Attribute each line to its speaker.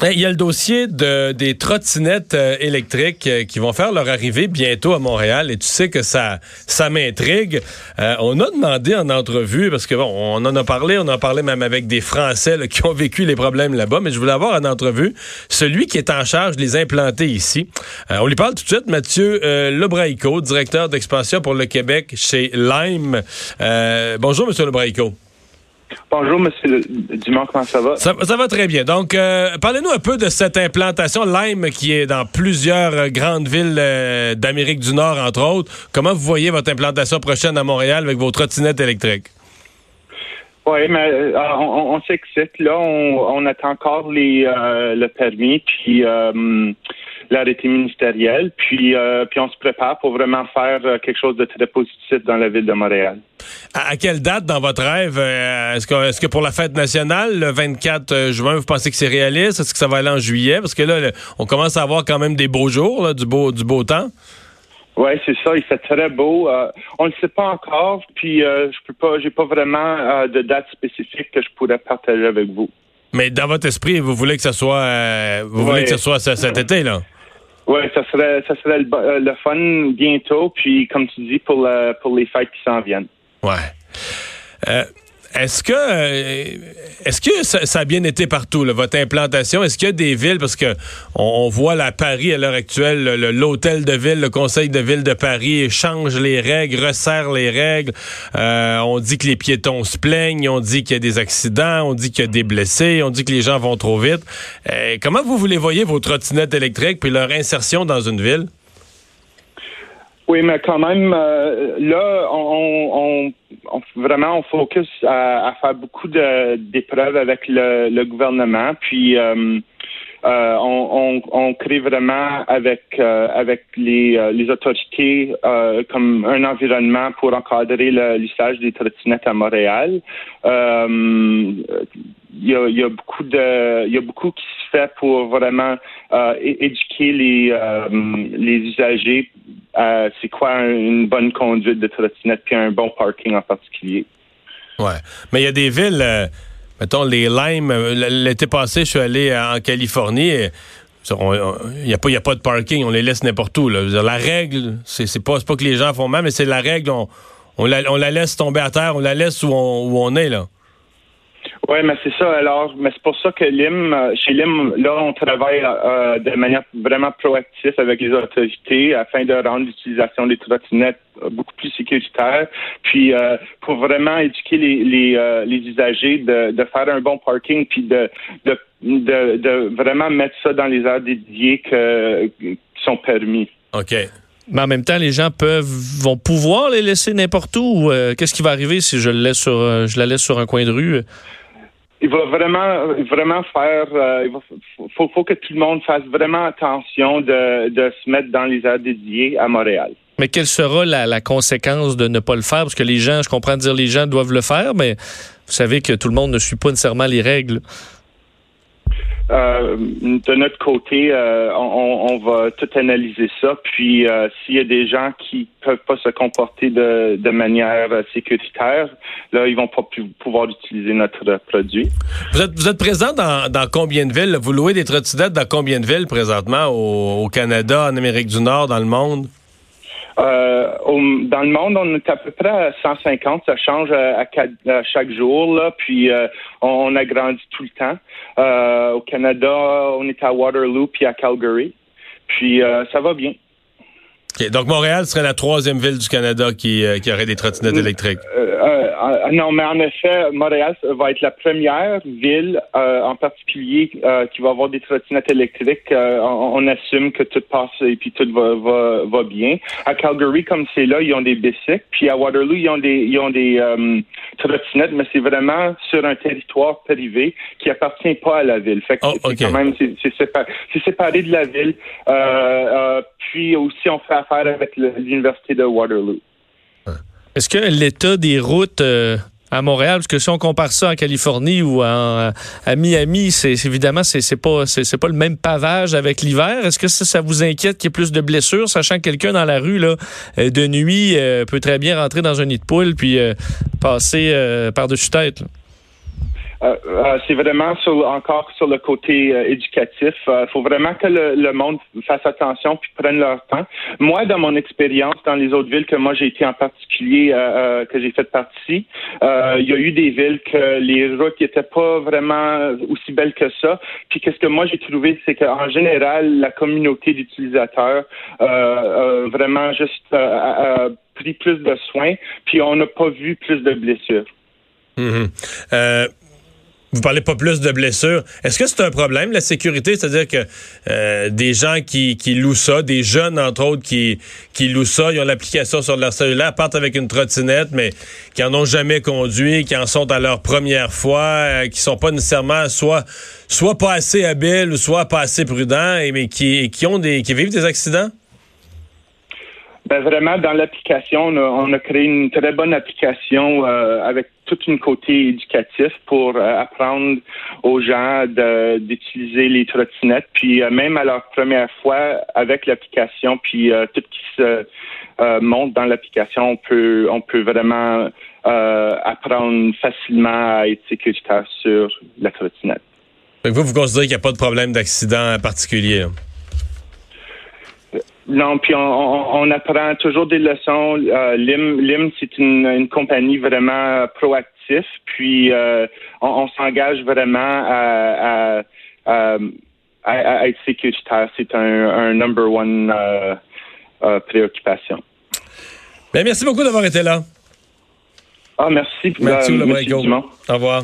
Speaker 1: Il y a le dossier de, des trottinettes euh, électriques euh, qui vont faire leur arrivée bientôt à Montréal et tu sais que ça, ça m'intrigue. Euh, on a demandé en entrevue, parce que bon, on en a parlé, on en parlait même avec des Français qui ont vécu les problèmes là-bas, mais je voulais avoir en entrevue celui qui est en charge de les implanter ici. on lui parle tout de suite, Mathieu Lebraico, directeur d'expansion pour le Québec chez Lime. bonjour, Monsieur Lebraico.
Speaker 2: Bonjour, Monsieur Dumont, comment ça va?
Speaker 1: Ça, va très bien. Donc, euh, parlez-nous un peu de cette implantation Lime qui est dans plusieurs euh, grandes villes euh, d'Amérique du Nord, entre autres. Comment vous voyez votre implantation prochaine à Montréal avec vos trottinettes électriques?
Speaker 2: Oui, mais on, on s'excite. Là, on, attend encore les, le permis, puis l'arrêté ministériel, puis, puis on se prépare pour vraiment faire quelque chose de très positif dans la ville de Montréal.
Speaker 1: À, quelle date dans votre rêve? Euh, est-ce que, est que pour la fête nationale, le 24 euh, juin, vous pensez que c'est réaliste? Est-ce que ça va aller en juillet? Parce que là, on commence à avoir quand même des beaux jours, du, beau, du beau temps.
Speaker 2: Oui, c'est ça. Il fait très beau. Euh, on ne le sait pas encore, puis je peux pas, j'ai pas vraiment de date spécifique que je pourrais partager avec vous.
Speaker 1: Mais dans votre esprit, vous voulez que ça soit, vous voulez que ce soit cet été, là?
Speaker 2: Oui, ça serait, ça serait le, fun bientôt, puis comme tu dis, pour, pour les fêtes qui s'en viennent.
Speaker 1: Ouais. Euh, est-ce que euh, est-ce que ça, a bien été partout, votre implantation? Est-ce qu'il y a des villes, parce que on, voit la Paris à l'heure actuelle, l'hôtel de ville, le conseil de ville de Paris change les règles, resserre les règles. Euh, on dit que les piétons se plaignent, on dit qu'il y a des accidents, on dit qu'il y a des blessés, on dit que les gens vont trop vite. comment vous voulez voyez vos trottinettes électriques puis leur insertion dans une ville?
Speaker 2: Oui, mais quand même, euh, là, on, on, vraiment on focus à, faire beaucoup d'épreuves avec le, le, gouvernement, puis euh, euh, on, on, crée vraiment avec avec les, les autorités comme un environnement pour encadrer l'usage des trottinettes à Montréal. il y, a, y a beaucoup de il y a beaucoup qui se fait pour vraiment éduquer les les usagers euh, c'est quoi une bonne conduite de trottinette puis un bon parking en particulier?
Speaker 1: Ouais. Mais il y a des villes, euh, mettons les Limes, euh, l'été passé, je suis allé en Californie. Il n'y a, pas, a pas de parking, on les laisse n'importe où. la règle, c'est pas, pas que les gens font mal, mais c'est la règle, on, la, laisse tomber à terre, on la laisse où on, où on est. là.
Speaker 2: Oui, mais c'est ça. Alors, mais c'est pour ça que LIM, euh, chez LIM, là, on travaille euh, de manière vraiment proactive avec les autorités afin de rendre l'utilisation des trottinettes euh, beaucoup plus sécuritaire, puis pour vraiment éduquer les, usagers de, faire un bon parking, puis de, de, de, vraiment mettre ça dans les heures dédiées qui sont permis.
Speaker 1: OK.
Speaker 3: Mais en même temps, les gens peuvent vont pouvoir les laisser n'importe où. Qu'est-ce qui va arriver si je le laisse sur je la laisse sur un coin de rue?
Speaker 2: Il va vraiment, vraiment faire. Euh, il faut, faut, que tout le monde fasse vraiment attention de, de se mettre dans les aires dédiées à Montréal.
Speaker 3: Mais quelle sera la, la, conséquence de ne pas le faire? Parce que les gens, je comprends dire les gens doivent le faire, mais vous savez que tout le monde ne suit pas nécessairement les règles.
Speaker 2: Euh, de notre côté, euh, on, va tout analyser ça. Puis, euh, s'il y a des gens qui peuvent pas se comporter de, de manière sécuritaire, là, ils vont pas pouvoir utiliser notre produit.
Speaker 1: Vous êtes, vous êtes présent dans, combien de villes? Vous louez des trottinettes dans combien de villes présentement au Canada, en Amérique du Nord, dans le monde?
Speaker 2: Euh, dans le monde, on est à peu près à 150. Ça change à, chaque jour. Là, puis euh, on, a grandi tout le temps. Euh, au Canada, on est à Waterloo puis à Calgary. Puis ça va bien.
Speaker 1: Donc, Montréal serait la troisième ville du Canada qui, euh, qui aurait des trottinettes électriques.
Speaker 2: Euh, euh, non, mais en effet, Montréal va être la première ville en particulier qui va avoir des trottinettes électriques. On, assume que tout passe et puis tout va, va, va bien. À Calgary, comme c'est là, ils ont des bicycles. Puis à Waterloo, ils ont des, ils ont des trottinettes, mais c'est vraiment sur un territoire privé qui appartient pas à la ville. Fait que oh, c'est quand même c'est séparé, séparé, de la ville. puis aussi, on fait avec l'université de Waterloo.
Speaker 3: Est-ce que l'état des routes euh, à Montréal, parce que si on compare ça en Californie ou à Miami, c'est évidemment c'est pas pas le même pavage avec l'hiver. Est-ce que ça, vous inquiète qu'il y ait plus de blessures, sachant que quelqu'un dans la rue là euh, de nuit euh, peut très bien rentrer dans un nid de poule puis passer par dessus tête?
Speaker 2: Euh, euh, c'est vraiment encore sur le côté euh, éducatif. Il faut vraiment que le, monde fasse attention puis prenne leur temps. Moi, dans mon expérience dans les autres villes que moi j'ai été en particulier, que j'ai fait partie, il y a eu des villes que les routes n'étaient pas vraiment aussi belles que ça. Puis qu'est-ce que moi j'ai trouvé, c'est qu'en général, la communauté d'utilisateurs vraiment juste pris plus de soins, puis on n'a pas vu plus de blessures.
Speaker 1: Mm-hmm. Vous parlez pas plus de blessures. Est-ce que c'est un problème, la sécurité? C'est-à-dire que euh, des gens qui, qui louent ça, des jeunes, entre autres, qui, qui louent ça, ils ont l'application sur leur cellulaire, partent avec une trottinette, mais qui en ont jamais conduit, qui en sont à leur première fois, euh, qui sont pas nécessairement soit soit pas assez habiles ou soit pas assez prudents, et, mais qui, qui ont des qui vivent des accidents?
Speaker 2: Ben vraiment, dans l'application, on, a créé une très bonne application euh, avec tout une côté éducatif pour euh, apprendre aux gens d'utiliser les trottinettes. Puis euh, même à leur première fois avec l'application, puis tout ce qui se monte dans l'application, on peut on peut vraiment apprendre facilement à être sécuritaire sur la trottinette.
Speaker 1: vous, vous considérez qu'il n'y a pas de problème d'accident particulier?
Speaker 2: Non, puis on, apprend toujours des leçons. Euh, LIM, LIM c'est une, compagnie vraiment proactive, puis euh, on, s'engage vraiment à, être sécuritaire. C'est un, number one euh, préoccupation.
Speaker 1: Ben, merci beaucoup d'avoir été là.
Speaker 2: Ah, merci.
Speaker 1: Merci, Au revoir.